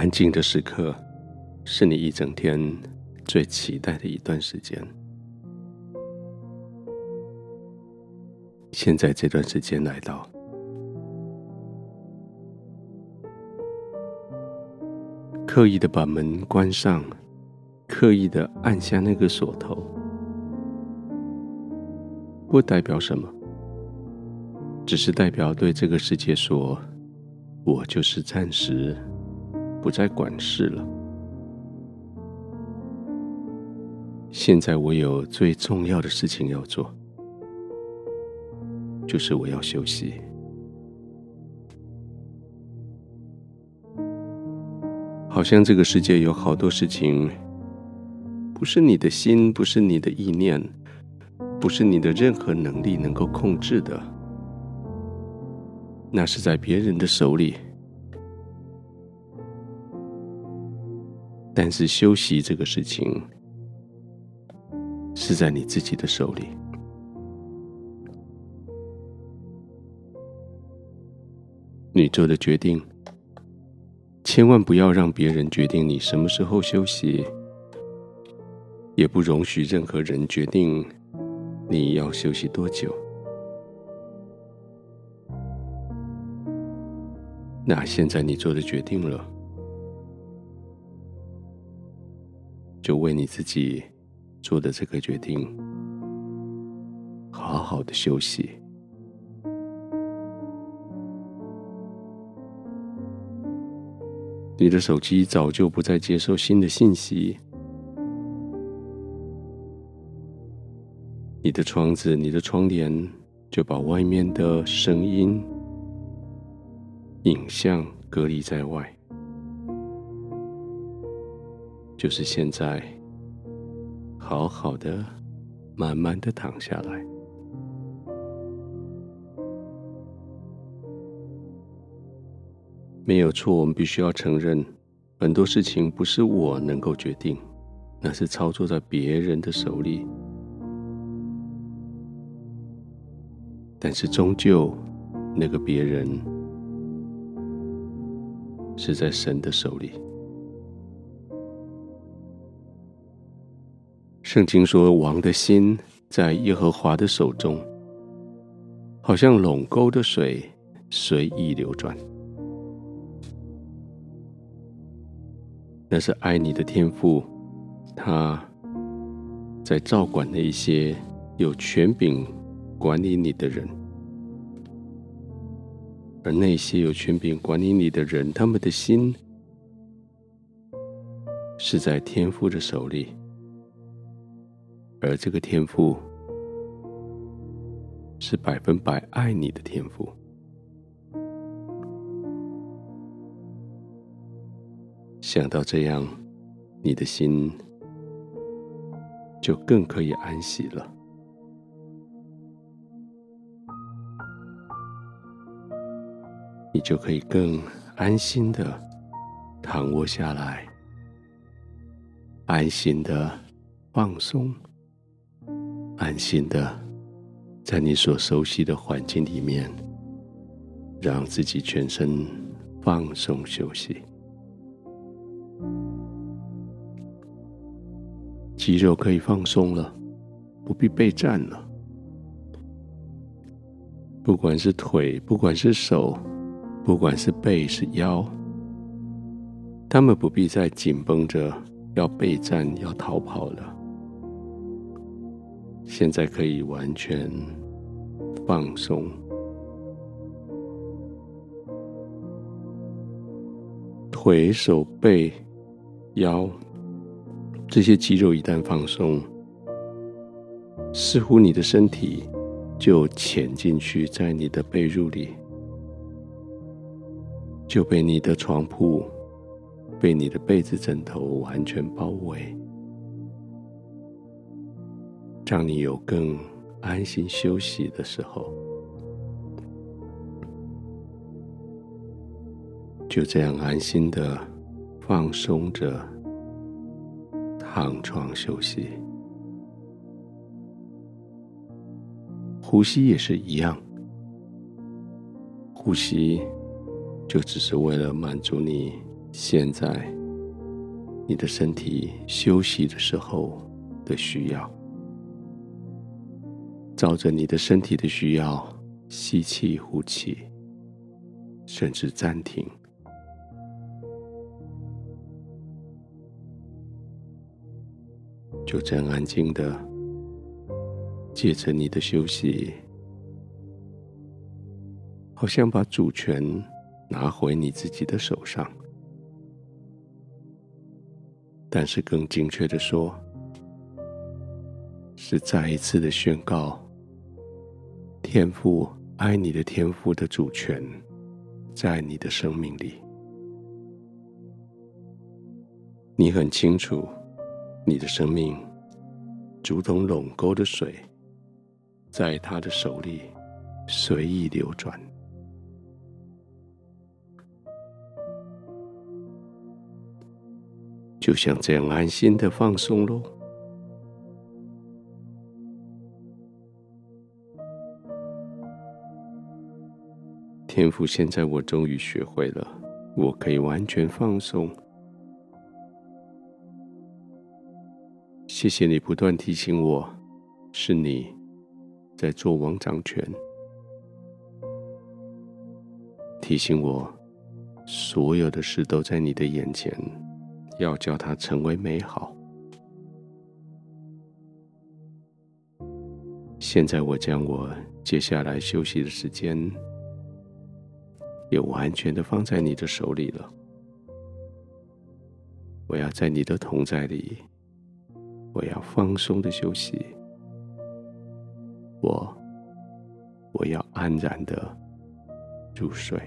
安静的时刻，是你一整天最期待的一段时间。现在这段时间来到，刻意的把门关上，刻意的按下那个锁头，不代表什么，只是代表对这个世界说：“我就是暂时不再管事了。现在我有最重要的事情要做。”就是我要休息，好像这个世界有好多事情，不是你的心，不是你的意念，不是你的任何能力能够控制的，那是在别人的手里。但是休息这个事情，是在你自己的手里。你做的决定，千万不要让别人决定你什么时候休息，也不容许任何人决定你要休息多久。那现在你做的决定了，就为你自己做的这个决定，好好的休息。你的手机早就不再接受新的信息，你的窗子、你的窗帘就把外面的声音、影像隔离在外。就是现在，好好的、慢慢的躺下来。没有错，我们必须要承认，很多事情不是我能够决定，那是操作在别人的手里。但是终究，那个别人是在神的手里。圣经说，王的心在耶和华的手中，好像垄沟的水，随意流转。那是爱你的天父，他在照管那些有权柄管理你的人，而那些有权柄管理你的人，他们的心是在天父的手里，而这个天赋是百分百爱你的天赋。想到这样，你的心就更可以安息了。你就可以更安心的躺卧下来，安心的放松，安心的在你所熟悉的环境里面，让自己全身放松休息。肌肉可以放松了，不必备战了。不管是腿，不管是手，不管是背是腰，他们不必再紧绷着要备战、要逃跑了。现在可以完全放松，腿、手、背、腰。这些肌肉一旦放松，似乎你的身体就潜进去，在你的被褥里，就被你的床铺、被你的被子、枕头完全包围，让你有更安心休息的时候。就这样安心的放松着。躺床休息，呼吸也是一样。呼吸就只是为了满足你现在你的身体休息的时候的需要，照着你的身体的需要吸气、呼气，甚至暂停，就这样安静的借着你的休息，好像把主权拿回你自己的手上。但是更精确的说，是再一次的宣告，天父爱你的天父的主权在你的生命里。你很清楚，你的生命如同垄沟的水，在他的手里随意流转。就像这样安心的放松喽。天父，现在我终于学会了，我可以完全放松。谢谢你不断提醒我，是你在做王掌权，提醒我所有的事都在你的眼前。要叫它成为美好。现在我将我接下来休息的时间，也完全的放在你的手里了。我要在你的同在里，我要放松的休息。我，我要安然的入睡。